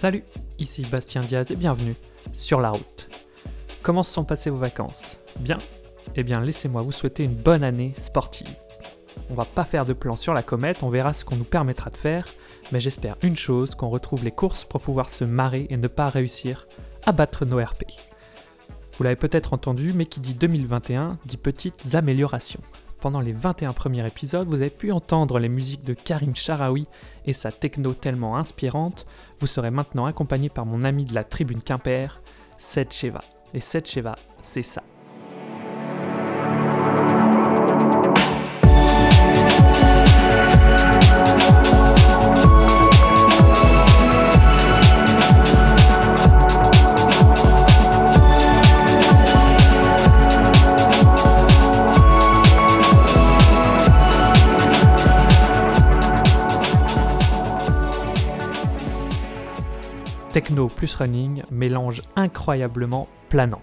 Salut, ici Bastien Diaz et bienvenue sur la route. Comment se sont passées vos vacances? Bien? Eh bien laissez-moi vous souhaiter une bonne année sportive. On va pas faire de plan sur la comète, on verra ce qu'on nous permettra de faire, mais j'espère une chose, qu'on retrouve les courses pour pouvoir se marrer et ne pas réussir à battre nos RP. Vous l'avez peut-être entendu, mais qui dit 2021 dit petites améliorations. Pendant les 21 premiers épisodes, vous avez pu entendre les musiques de Karim Sharawi et sa techno tellement inspirante. Vous serez maintenant accompagné par mon ami de la tribune Quimper, Seth Sheva. Et Seth Sheva, c'est ça. Plus running, mélange incroyablement planant.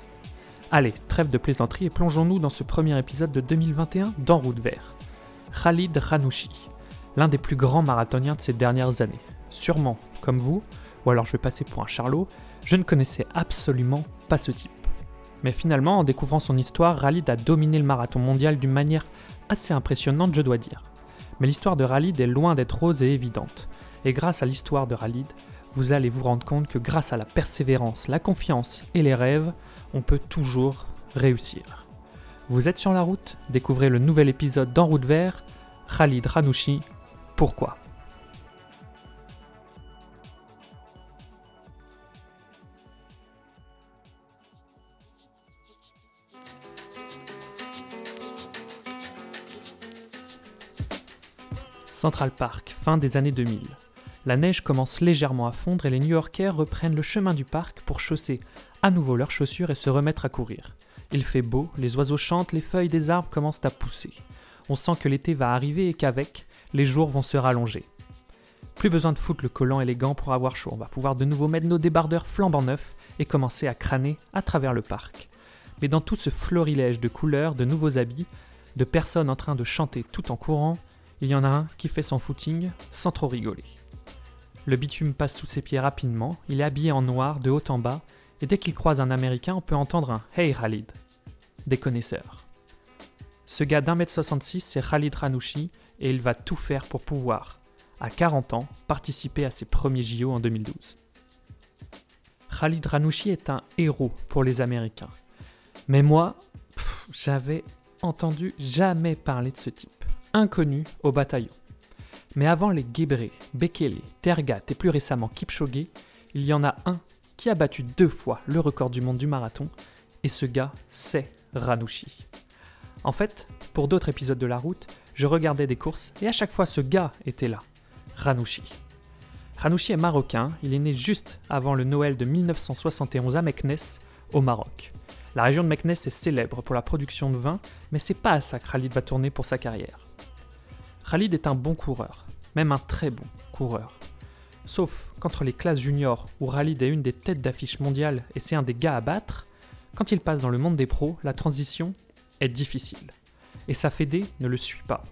Allez, trêve de plaisanterie et plongeons-nous dans ce premier épisode de 2021 d'En route vert. Khalid Ranouchi, l'un des plus grands marathoniens de ces dernières années. Sûrement, comme vous, ou alors je vais passer pour un charlot, je ne connaissais absolument pas ce type. Mais finalement, en découvrant son histoire, Khalid a dominé le marathon mondial d'une manière assez impressionnante, je dois dire. Mais l'histoire de Khalid est loin d'être rose et évidente. Et grâce à l'histoire de Khalid, vous allez vous rendre compte que grâce à la persévérance, la confiance et les rêves, on peut toujours réussir. Vous êtes sur la route? Découvrez le nouvel épisode d'En route vert, Khalid Ranouchi, pourquoi? Central Park, fin des années 2000. La neige commence légèrement à fondre et les New-Yorkais reprennent le chemin du parc pour chausser à nouveau leurs chaussures et se remettre à courir. Il fait beau, les oiseaux chantent, les feuilles des arbres commencent à pousser. On sent que l'été va arriver et qu'avec, les jours vont se rallonger. Plus besoin de foutre le collant et les gants pour avoir chaud, on va pouvoir de nouveau mettre nos débardeurs flambant neufs et commencer à crâner à travers le parc. Mais dans tout ce florilège de couleurs, de nouveaux habits, de personnes en train de chanter tout en courant, il y en a un qui fait son footing sans trop rigoler. Le bitume passe sous ses pieds rapidement, il est habillé en noir de haut en bas, et dès qu'il croise un Américain, on peut entendre un Hey Khalid des connaisseurs. Ce gars d'un mètre 66, c'est Khalid Ranouchi, et il va tout faire pour pouvoir, à 40 ans, participer à ses premiers JO en 2012. Khalid Ranouchi est un héros pour les Américains. Mais moi, j'avais entendu jamais parler de ce type, inconnu au bataillon. Mais avant les Gebré, Bekele, Tergat et plus récemment Kipchoge, il y en a un qui a battu deux fois le record du monde du marathon, et ce gars, c'est Ranouchi. En fait, pour d'autres épisodes de la route, je regardais des courses et à chaque fois ce gars était là, Ranouchi. Ranouchi est marocain, il est né juste avant le Noël de 1971 à Meknès, au Maroc. La région de Meknès est célèbre pour la production de vin, mais c'est pas à ça que Khalid va tourner pour sa carrière. Khalid est un bon coureur, même un très bon coureur. Sauf qu'entre les classes juniors, où Khalid est une des têtes d'affiche mondiale et c'est un des gars à battre, quand il passe dans le monde des pros, la transition est difficile. Et sa fédé ne le suit pas.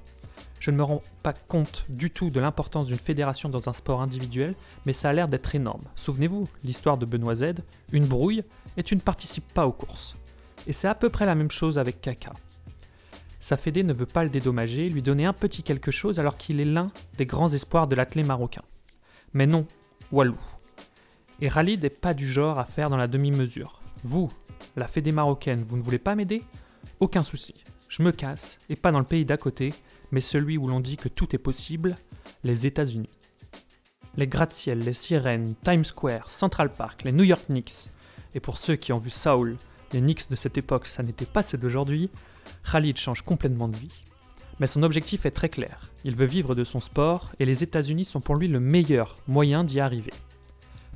Je ne me rends pas compte du tout de l'importance d'une fédération dans un sport individuel, mais ça a l'air d'être énorme. Souvenez-vous, l'histoire de Benoît Z, une brouille, et tu ne participes pas aux courses. Et c'est à peu près la même chose avec Kaka. Sa fédé ne veut pas le dédommager, lui donner un petit quelque chose alors qu'il est l'un des grands espoirs de l'athlète marocain. Mais non, Walou. Et Khalid n'est pas du genre à faire dans la demi-mesure. Vous, la fédé marocaine, vous ne voulez pas m'aider? Aucun souci. Je me casse, et pas dans le pays d'à côté, mais celui où l'on dit que tout est possible, les États-Unis. Les gratte-ciel, les sirènes, Times Square, Central Park, les New York Knicks, et pour ceux qui ont vu Saul, les Knicks de cette époque, ça n'était pas ceux d'aujourd'hui, Khalid change complètement de vie. Mais son objectif est très clair. Il veut vivre de son sport et les États-Unis sont pour lui le meilleur moyen d'y arriver.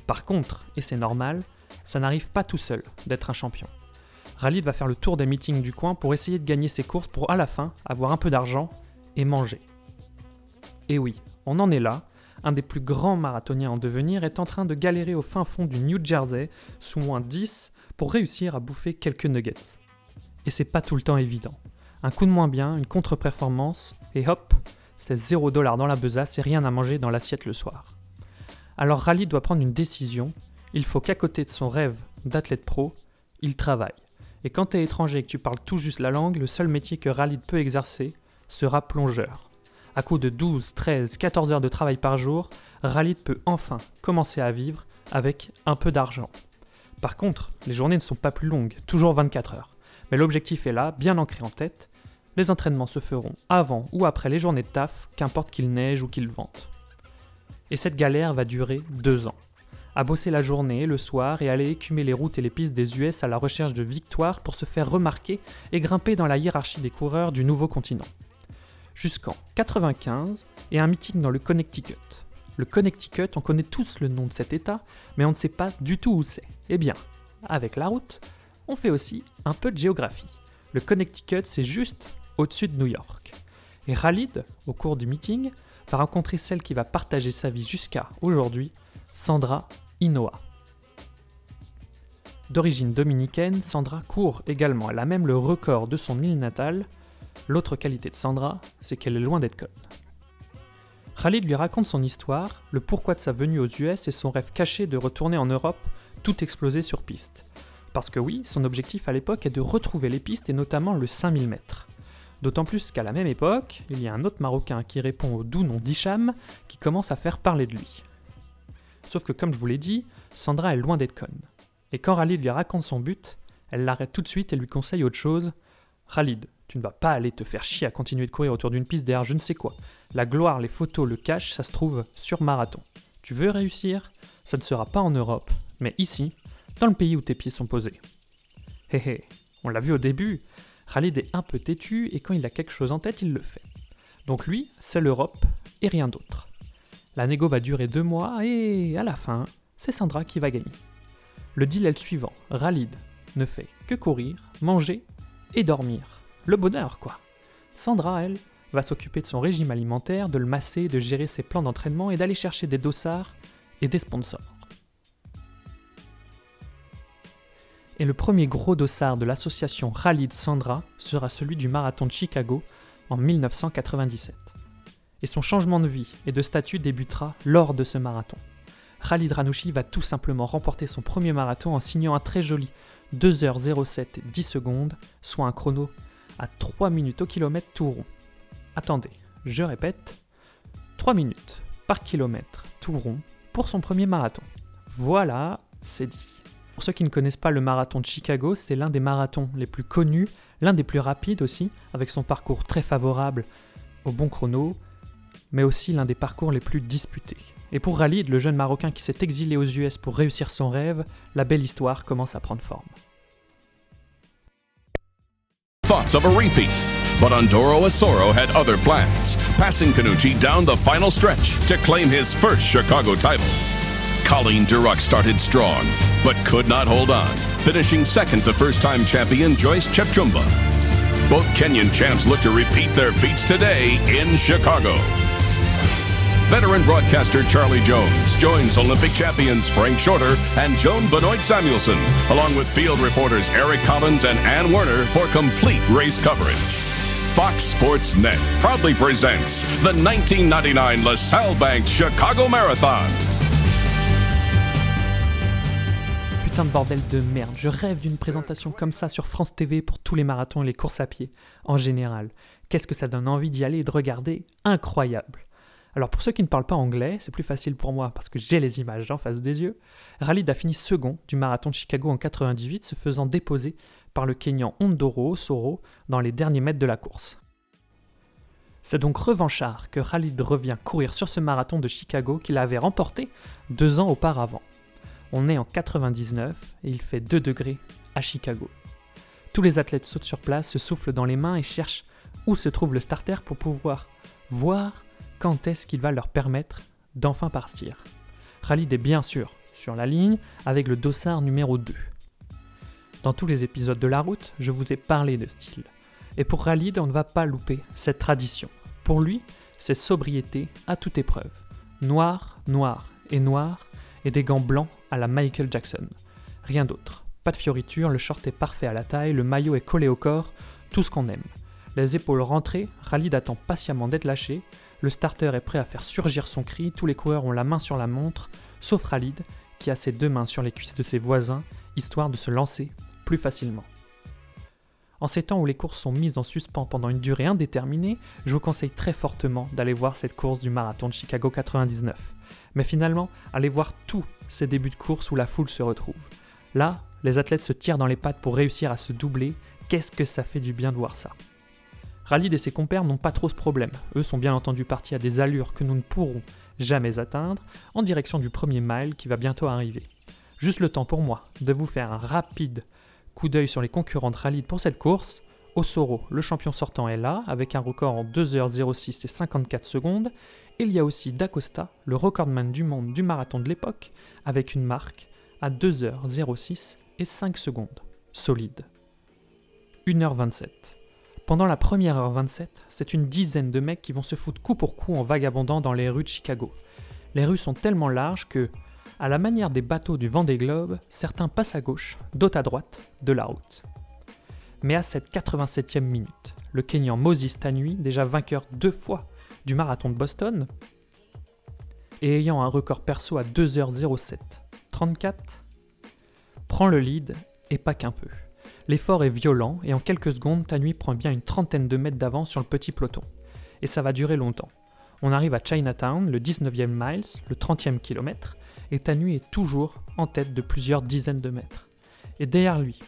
Par contre, et c'est normal, ça n'arrive pas tout seul d'être un champion. Khalid va faire le tour des meetings du coin pour essayer de gagner ses courses pour à la fin avoir un peu d'argent et manger. Et oui, on en est là. Un des plus grands marathoniens en devenir est en train de galérer au fin fond du New Jersey, sous moins 10, pour réussir à bouffer quelques nuggets et c'est pas tout le temps évident. Un coup de moins bien, une contre-performance, et hop, c'est 0 dollar dans la besace et rien à manger dans l'assiette le soir. Alors Rally doit prendre une décision. Il faut qu'à côté de son rêve d'athlète pro, il travaille. Et quand tu es étranger et que tu parles tout juste la langue, le seul métier que Ralid peut exercer sera plongeur. À coup de 12, 13, 14 heures de travail par jour, Ralid peut enfin commencer à vivre avec un peu d'argent. Par contre, les journées ne sont pas plus longues, toujours 24 heures. Mais l'objectif est là, bien ancré en tête. Les entraînements se feront avant ou après les journées de taf, qu'importe qu'il neige ou qu'il vente. Et cette galère va durer deux ans. À bosser la journée, le soir et aller écumer les routes et les pistes des US à la recherche de victoires pour se faire remarquer et grimper dans la hiérarchie des coureurs du nouveau continent. Jusqu'en 95 et un meeting dans le Connecticut. Le Connecticut, on connaît tous le nom de cet état, mais on ne sait pas du tout où c'est. Eh bien, avec la route, on fait aussi un peu de géographie. Le Connecticut, c'est juste au-dessus de New York. Et Khalid, au cours du meeting, va rencontrer celle qui va partager sa vie jusqu'à aujourd'hui, Sandra Inoa. D'origine dominicaine, Sandra court également. Elle a même le record de son île natale. L'autre qualité de Sandra, c'est qu'elle est loin d'être conne. Khalid lui raconte son histoire, le pourquoi de sa venue aux US et son rêve caché de retourner en Europe, tout explosé sur piste. Parce que oui, son objectif à l'époque est de retrouver les pistes et notamment le 5000 mètres. D'autant plus qu'à la même époque, il y a un autre Marocain qui répond au doux nom d'Hicham qui commence à faire parler de lui. Sauf que comme je vous l'ai dit, Sandra est loin d'être conne. Et quand Khalid lui raconte son but, elle l'arrête tout de suite et lui conseille autre chose. Khalid, tu ne vas pas aller te faire chier à continuer de courir autour d'une piste derrière je ne sais quoi. La gloire, les photos, le cash, ça se trouve sur marathon. Tu veux réussir? Ça ne sera pas en Europe, mais ici, dans le pays où tes pieds sont posés. Hé hé, on l'a vu au début, Khalid est un peu têtu et quand il a quelque chose en tête, il le fait. Donc lui, c'est l'Europe et rien d'autre. La négo va durer deux mois et à la fin, c'est Sandra qui va gagner. Le deal est le suivant Khalid ne fait que courir, manger et dormir. Le bonheur, quoi. Sandra, elle, va s'occuper de son régime alimentaire, de le masser, de gérer ses plans d'entraînement et d'aller chercher des dossards et des sponsors. Et le premier gros dossard de l'association Khalid Sandra sera celui du marathon de Chicago en 1997. Et son changement de vie et de statut débutera lors de ce marathon. Khalid Ranouchi va tout simplement remporter son premier marathon en signant un très joli 2h07 10 secondes, soit un chrono à 3 minutes au kilomètre tout rond. Attendez, je répète, 3 minutes par kilomètre tout rond pour son premier marathon. Voilà, c'est dit. Pour ceux qui ne connaissent pas le marathon de Chicago, c'est l'un des marathons les plus connus, l'un des plus rapides aussi, avec son parcours très favorable au bon chrono, mais aussi l'un des parcours les plus disputés. Et pour Khalid, le jeune Marocain qui s'est exilé aux US pour réussir son rêve, la belle histoire commence à prendre forme. Thoughts of a repeat. But Andoro Asoro had other plans, passing Canucci down the final stretch to claim his first Chicago title. Colleen Durock started strong, but could not hold on, finishing second to first-time champion Joyce Chepchumba. Both Kenyan champs look to repeat their feats today in Chicago. Veteran broadcaster Charlie Jones joins Olympic champions Frank Shorter and Joan Benoit Samuelson, along with field reporters Eric Collins and Ann Werner for complete race coverage. Fox Sports Net proudly presents the 1999 LaSalle Bank Chicago Marathon. De bordel de merde, je rêve d'une présentation comme ça sur France TV pour tous les marathons et les courses à pied, en général. Qu'est-ce que ça donne envie d'y aller et de regarder? Incroyable alors pour ceux qui ne parlent pas anglais, c'est plus facile pour moi parce que j'ai les images en face des yeux. Khalid a fini second du marathon de Chicago en 98, se faisant déposer par le Kenyan Ondoro Soro dans les derniers mètres de la course. C'est donc revanchard que Khalid revient courir sur ce marathon de Chicago qu'il avait remporté deux ans auparavant. On est en 99 et il fait 2 degrés à Chicago. Tous les athlètes sautent sur place, se soufflent dans les mains et cherchent où se trouve le starter pour pouvoir voir quand est-ce qu'il va leur permettre d'enfin partir. Khalid est bien sûr sur la ligne avec le dossard numéro 2. Dans tous les épisodes de la route, je vous ai parlé de style. Et pour Khalid, on ne va pas louper cette tradition. Pour lui, c'est sobriété à toute épreuve. Noir, noir et noir, et des gants blancs à la Michael Jackson. Rien d'autre. Pas de fioritures, le short est parfait à la taille, le maillot est collé au corps, tout ce qu'on aime. Les épaules rentrées, Khalid attend patiemment d'être lâché. Le starter est prêt à faire surgir son cri. Tous les coureurs ont la main sur la montre, sauf Khalid, qui a ses deux mains sur les cuisses de ses voisins, histoire de se lancer plus facilement. En ces temps où les courses sont mises en suspens pendant une durée indéterminée, je vous conseille très fortement d'aller voir cette course du marathon de Chicago 99. Mais finalement, allez voir tous ces débuts de course où la foule se retrouve. Là, les athlètes se tirent dans les pattes pour réussir à se doubler. Qu'est-ce que ça fait du bien de voir ça? Ralid et ses compères n'ont pas trop ce problème. Eux sont bien entendu partis à des allures que nous ne pourrons jamais atteindre, en direction du premier mile qui va bientôt arriver. Juste le temps pour moi de vous faire un rapide Coup d'œil sur les concurrents de pour cette course. Osoro, le champion sortant, est là, avec un record en 2h06 et 54 secondes. il y a aussi Dacosta, le recordman du monde du marathon de l'époque, avec une marque à 2h06 et 5 secondes. Solide. 1h27. Pendant la première heure 27, c'est une dizaine de mecs qui vont se foutre coup pour coup en vagabondant dans les rues de Chicago. Les rues sont tellement larges que à la manière des bateaux du vent des globes, certains passent à gauche, d'autres à droite, de la route. Mais à cette 87e minute, le Kenyan Moses Tanui, déjà vainqueur deux fois du marathon de Boston, et ayant un record perso à 2h07 34, prend le lead et pas qu'un peu. L'effort est violent et en quelques secondes, Tanui prend bien une trentaine de mètres d'avance sur le petit peloton. Et ça va durer longtemps. On arrive à Chinatown, le 19e miles, le 30e kilomètre, et Tanui est toujours en tête de plusieurs dizaines de mètres. Et derrière lui,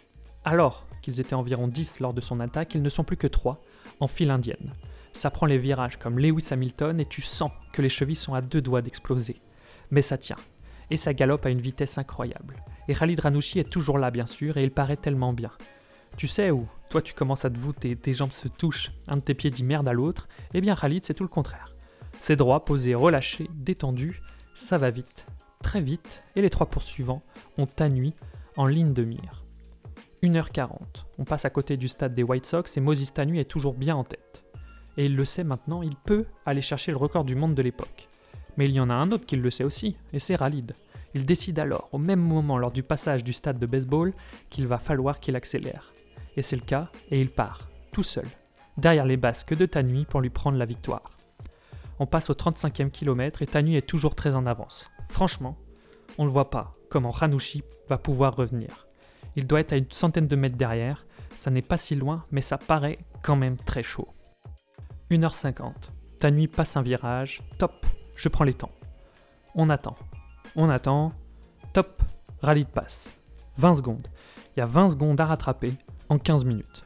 alors qu'ils étaient environ 10 lors de son attaque, ils ne sont plus que 3 en file indienne. Ça prend les virages comme Lewis Hamilton et tu sens que les chevilles sont à deux doigts d'exploser. Mais ça tient. Et ça galope à une vitesse incroyable. Et Khalid Ranouchi est toujours là bien sûr et il paraît tellement bien. Tu sais où Toi tu commences à te voûter, tes jambes se touchent, un de tes pieds dit merde à l'autre. Eh bien Khalid c'est tout le contraire. C'est droit, posé, relâché, détendu, ça va vite, très vite et les trois poursuivants ont Tanui en ligne de mire. 1h40, on passe à côté du stade des White Sox et Moses Tanui est toujours bien en tête. Et il le sait maintenant, il peut aller chercher le record du monde de l'époque. Mais il y en a un autre qui le sait aussi, et c'est Ralid. Il décide alors, au même moment lors du passage du stade de baseball, qu'il va falloir qu'il accélère. Et c'est le cas, et il part, tout seul, derrière les basques de Tanui pour lui prendre la victoire. On passe au 35e kilomètre et Tanui est toujours très en avance. Franchement, on ne voit pas comment Ranouchi va pouvoir revenir. Il doit être à une centaine de mètres derrière, ça n'est pas si loin, mais ça paraît quand même très chaud. 1h50, Tanui passe un virage, top, je prends les temps. On attend, on attend, top, rallye de passe. 20 secondes. Il y a 20 secondes à rattraper en 15 minutes.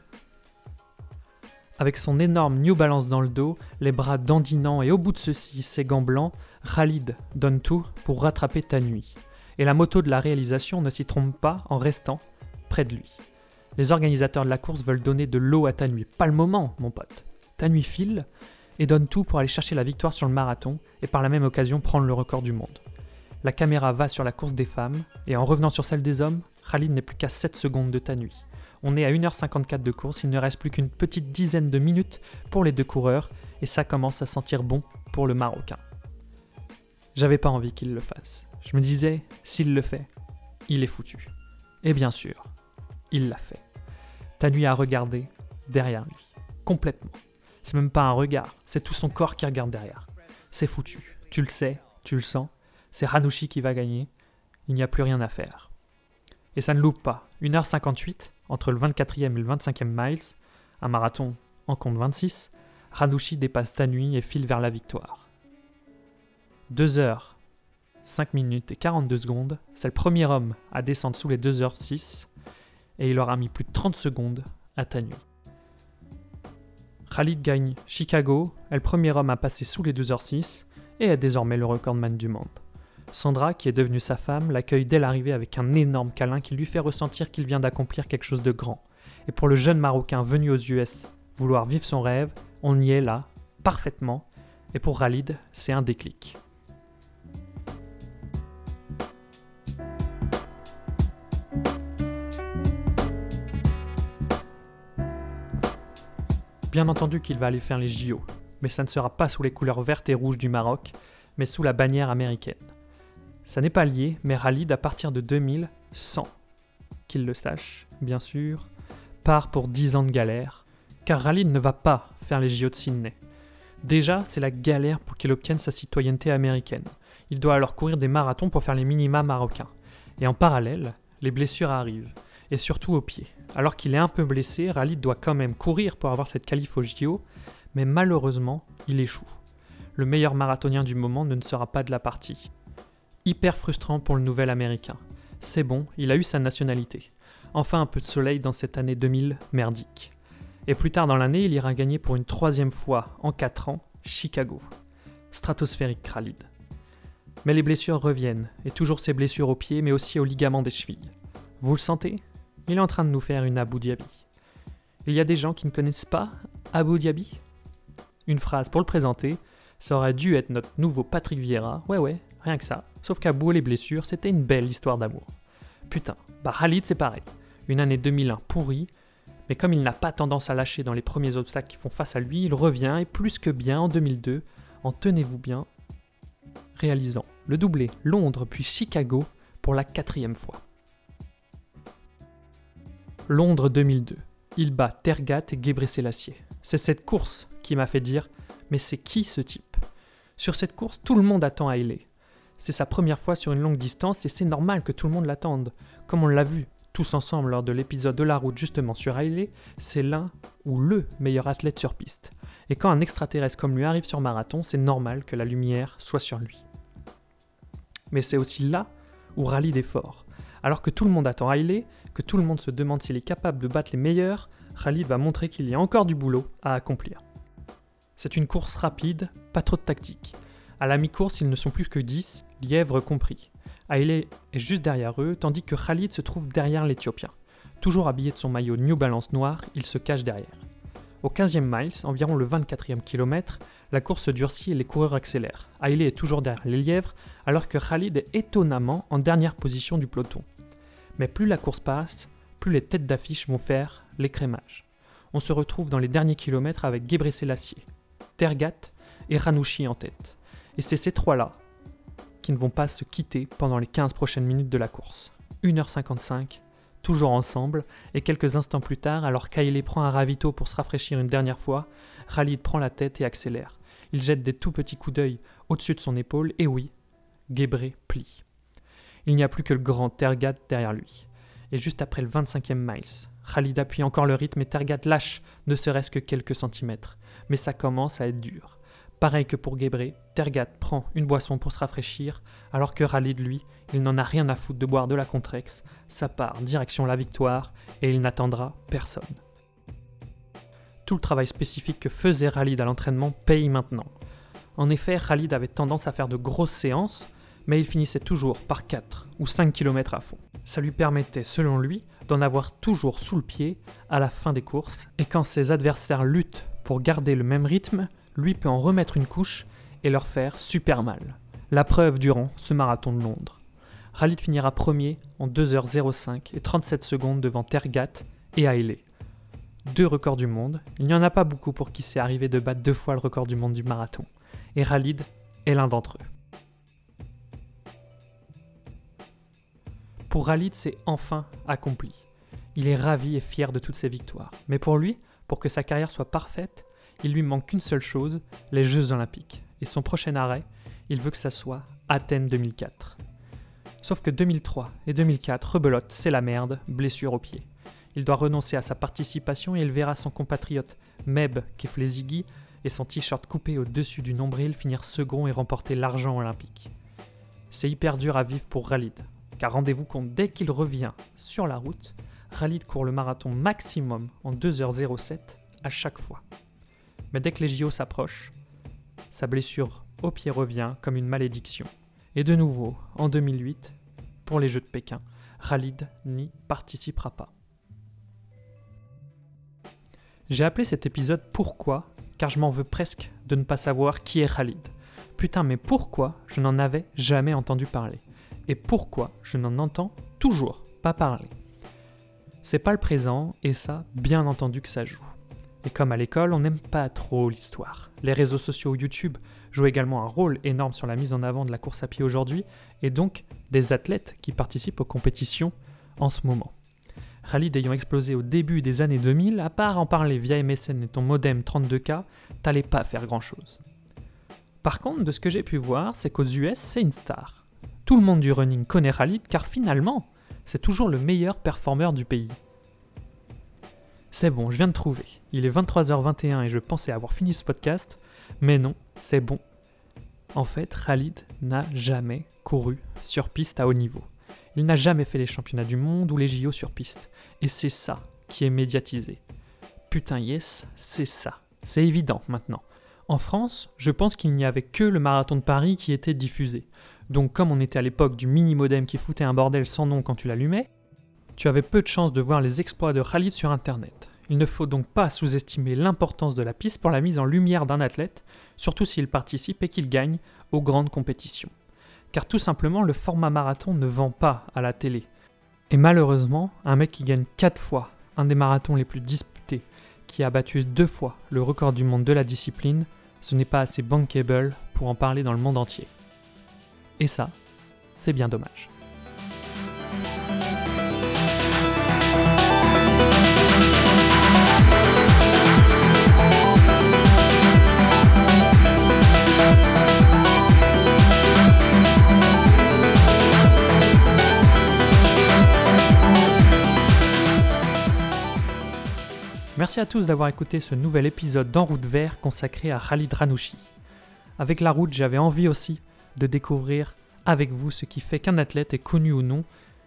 Avec son énorme New Balance dans le dos, les bras dandinants et au bout de ceux-ci, ses gants blancs, Khalid donne tout pour rattraper Tanui. Et la moto de la réalisation ne s'y trompe pas en restant près de lui. Les organisateurs de la course veulent donner de l'eau à Tanui. Pas le moment, mon pote. Tanui file et donne tout pour aller chercher la victoire sur le marathon et par la même occasion prendre le record du monde. La caméra va sur la course des femmes et en revenant sur celle des hommes, Khalid n'est plus qu'à 7 secondes de Tanui. On est à 1h54 de course, il ne reste plus qu'une petite dizaine de minutes pour les deux coureurs et ça commence à sentir bon pour le Marocain. J'avais pas envie qu'il le fasse. Je me disais, s'il le fait, il est foutu. Et bien sûr, il l'a fait. Tanui a regardé derrière lui, complètement. C'est même pas un regard, c'est tout son corps qui regarde derrière. C'est foutu. Tu le sais, tu le sens. C'est Hanouchi qui va gagner. Il n'y a plus rien à faire. Et ça ne loupe pas. 1h58, entre le 24e et le 25e miles, un marathon en compte 26, Ranouchi dépasse Tanui et file vers la victoire. 2 heures, 5 minutes et 42 secondes, c'est le premier homme à descendre sous les 2 h 6 et il aura mis plus de 30 secondes à Tanui. Khalid gagne Chicago, est le premier homme à passer sous les 2 h 6 et est désormais le recordman du monde. Sandra, qui est devenue sa femme, l'accueille dès l'arrivée avec un énorme câlin qui lui fait ressentir qu'il vient d'accomplir quelque chose de grand. Et pour le jeune Marocain venu aux US vouloir vivre son rêve, on y est là, parfaitement. Et pour Khalid, c'est un déclic. Bien entendu qu'il va aller faire les JO, mais ça ne sera pas sous les couleurs vertes et rouges du Maroc, mais sous la bannière américaine. Ça n'est pas lié, mais Khalid, à partir de 2000, sans qu'il le sache, bien sûr, part pour 10 ans de galère, car Khalid ne va pas faire les JO de Sydney. Déjà, c'est la galère pour qu'il obtienne sa citoyenneté américaine. Il doit alors courir des marathons pour faire les minima marocains. Et en parallèle, les blessures arrivent, et surtout aux pieds. Alors qu'il est un peu blessé, Khalid doit quand même courir pour avoir cette qualif au JO, mais malheureusement, il échoue. Le meilleur marathonien du moment ne sera pas de la partie. Hyper frustrant pour le nouvel américain. C'est bon, il a eu sa nationalité. Enfin un peu de soleil dans cette année 2000 merdique. Et plus tard dans l'année, il ira gagner pour une troisième fois en 4 ans Chicago. Stratosphérique Khalid. Mais les blessures reviennent, et toujours ces blessures aux pieds, mais aussi aux ligaments des chevilles. Vous le sentez? Il est en train de nous faire une Abu Dhabi. Il y a des gens qui ne connaissent pas Abu Dhabi Une phrase pour le présenter, ça aurait dû être notre nouveau Patrick Vieira, ouais ouais, rien que ça, sauf qu'à bout les blessures, c'était une belle histoire d'amour. Putain, bah Khalid c'est pareil. Une année 2001 pourrie, mais comme il n'a pas tendance à lâcher dans les premiers obstacles qui font face à lui, il revient et plus que bien en 2002, en tenez-vous bien, réalisant le doublé Londres puis Chicago pour la quatrième fois. Londres 2002. Il bat Tergat et C'est cette course qui m'a fait dire mais c'est qui ce type? Sur cette course, tout le monde attend Hailey. C'est sa première fois sur une longue distance et c'est normal que tout le monde l'attende. Comme on l'a vu tous ensemble lors de l'épisode de la route justement sur Hailey, c'est l'un ou le meilleur athlète sur piste. Et quand un extraterrestre comme lui arrive sur marathon, c'est normal que la lumière soit sur lui. Mais c'est aussi là où Rallye est fort. Alors que tout le monde attend Hailey, que tout le monde se demande s'il est capable de battre les meilleurs, Khalid va montrer qu'il y a encore du boulot à accomplir. C'est une course rapide, pas trop de tactique. À la mi-course, ils ne sont plus que 10, lièvres compris. Haile est juste derrière eux, tandis que Khalid se trouve derrière l'Éthiopien. Toujours habillé de son maillot New Balance noir, il se cache derrière. Au 15e miles, environ le 24e kilomètre, la course se durcit et les coureurs accélèrent. Haile est toujours derrière les lièvres, alors que Khalid est étonnamment en dernière position du peloton. Mais plus la course passe, plus les têtes d'affiche vont faire l'écrémage. On se retrouve dans les derniers kilomètres avec Gebre Selassie, Tergat et Ranouchi en tête. Et c'est ces trois-là qui ne vont pas se quitter pendant les 15 prochaines minutes de la course. 1h55, toujours ensemble, et quelques instants plus tard, alors Kylie prend un ravito pour se rafraîchir une dernière fois, Khalid prend la tête et accélère. Il jette des tout petits coups d'œil au-dessus de son épaule, et oui, Gebré plie. Il n'y a plus que le grand Tergat derrière lui. Et juste après le 25e miles, Khalid appuie encore le rythme et Tergat lâche ne serait-ce que quelques centimètres. Mais ça commence à être dur. Pareil que pour Gebré, Tergat prend une boisson pour se rafraîchir, alors que Khalid, lui, il n'en a rien à foutre de boire de la Contrex, ça part direction la victoire et il n'attendra personne. Tout le travail spécifique que faisait Khalid à l'entraînement paye maintenant. En effet, Khalid avait tendance à faire de grosses séances, mais il finissait toujours par 4 ou 5 km à fond. Ça lui permettait, selon lui, d'en avoir toujours sous le pied à la fin des courses, et quand ses adversaires luttent pour garder le même rythme, lui peut en remettre une couche et leur faire super mal. La preuve durant ce marathon de Londres. Khalid finira premier en 2h05 et 37 secondes devant Tergat et Haile. Deux records du monde, il n'y en a pas beaucoup pour qui s'est arrivé de battre deux fois le record du monde du marathon, et Khalid est l'un d'entre eux. Pour Khalid, c'est enfin accompli. Il est ravi et fier de toutes ses victoires. Mais pour lui, pour que sa carrière soit parfaite, il lui manque qu'une seule chose, les Jeux Olympiques. Et son prochain arrêt, il veut que ça soit Athènes 2004. Sauf que 2003 et 2004, rebelote, c'est la merde, blessure au pied. Il doit renoncer à sa participation et il verra son compatriote Meb Keflezighi et son t-shirt coupé au-dessus du nombril finir second et remporter l'argent olympique. C'est hyper dur à vivre pour Khalid, car rendez-vous compte, dès qu'il revient sur la route, Khalid court le marathon maximum en 2h07 à chaque fois. Mais dès que les JO s'approchent, sa blessure au pied revient comme une malédiction. Et de nouveau, en 2008, pour les Jeux de Pékin, Khalid n'y participera pas. J'ai appelé cet épisode Pourquoi? car je m'en veux presque de ne pas savoir qui est Khalid. Putain, mais pourquoi je n'en avais jamais entendu parler? Et pourquoi je n'en entends toujours pas parler C'est pas le présent, et ça, bien entendu que ça joue. Et comme à l'école, on n'aime pas trop l'histoire. Les réseaux sociaux YouTube jouent également un rôle énorme sur la mise en avant de la course à pied aujourd'hui, et donc des athlètes qui participent aux compétitions en ce moment. Khalid ayant explosé au début des années 2000, à part en parler via MSN et ton modem 32K, t'allais pas faire grand chose. Par contre, de ce que j'ai pu voir, c'est qu'aux US, c'est une star. Tout le monde du running connaît Khalid car finalement, c'est toujours le meilleur performeur du pays. C'est bon, je viens de trouver. Il est 23h21 et je pensais avoir fini ce podcast, mais non, c'est bon. En fait, Khalid n'a jamais couru sur piste à haut niveau. Il n'a jamais fait les championnats du monde ou les JO sur piste. Et c'est ça qui est médiatisé. Putain, yes, c'est ça. C'est évident maintenant. En France, je pense qu'il n'y avait que le marathon de Paris qui était diffusé. Donc comme on était à l'époque du mini-modem qui foutait un bordel sans nom quand tu l'allumais, tu avais peu de chances de voir les exploits de Khalid sur Internet. Il ne faut donc pas sous-estimer l'importance de la piste pour la mise en lumière d'un athlète, surtout s'il participe et qu'il gagne aux grandes compétitions. Car tout simplement, le format marathon ne vend pas à la télé. Et malheureusement, un mec qui gagne 4 fois un des marathons les plus disputés, qui a battu deux fois le record du monde de la discipline, ce n'est pas assez bankable pour en parler dans le monde entier. Et ça, c'est bien dommage. Merci à tous d'avoir écouté ce nouvel épisode d'En route vert consacré à Khalid Ranouchi. Avec la route, j'avais envie aussi de découvrir avec vous ce qui fait qu'un athlète est connu ou non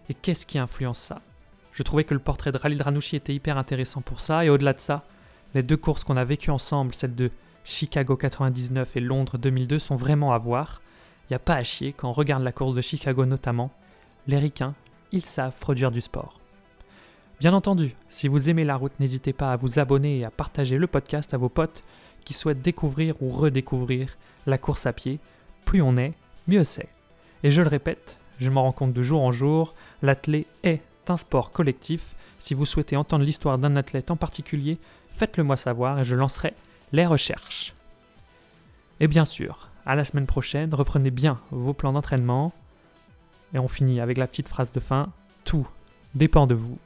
et qu'est-ce qui influence ça. Je trouvais que le portrait de Khalid Ranouchi était hyper intéressant pour ça et au-delà de ça, les deux courses qu'on a vécues ensemble, celle de Chicago 99 et Londres 2002, sont vraiment à voir. Il n'y a pas à chier quand on regarde la course de Chicago notamment. Les ricains, ils savent produire du sport. Bien entendu, si vous aimez la route, n'hésitez pas à vous abonner et à partager le podcast à vos potes qui souhaitent découvrir ou redécouvrir la course à pied. Plus on est, mieux c'est. Et je le répète, je m'en rends compte de jour en jour, l'athlète est un sport collectif. Si vous souhaitez entendre l'histoire d'un athlète en particulier, faites-le moi savoir et je lancerai les recherches. Et bien sûr, à la semaine prochaine, reprenez bien vos plans d'entraînement. Et on finit avec la petite phrase de fin, tout dépend de vous.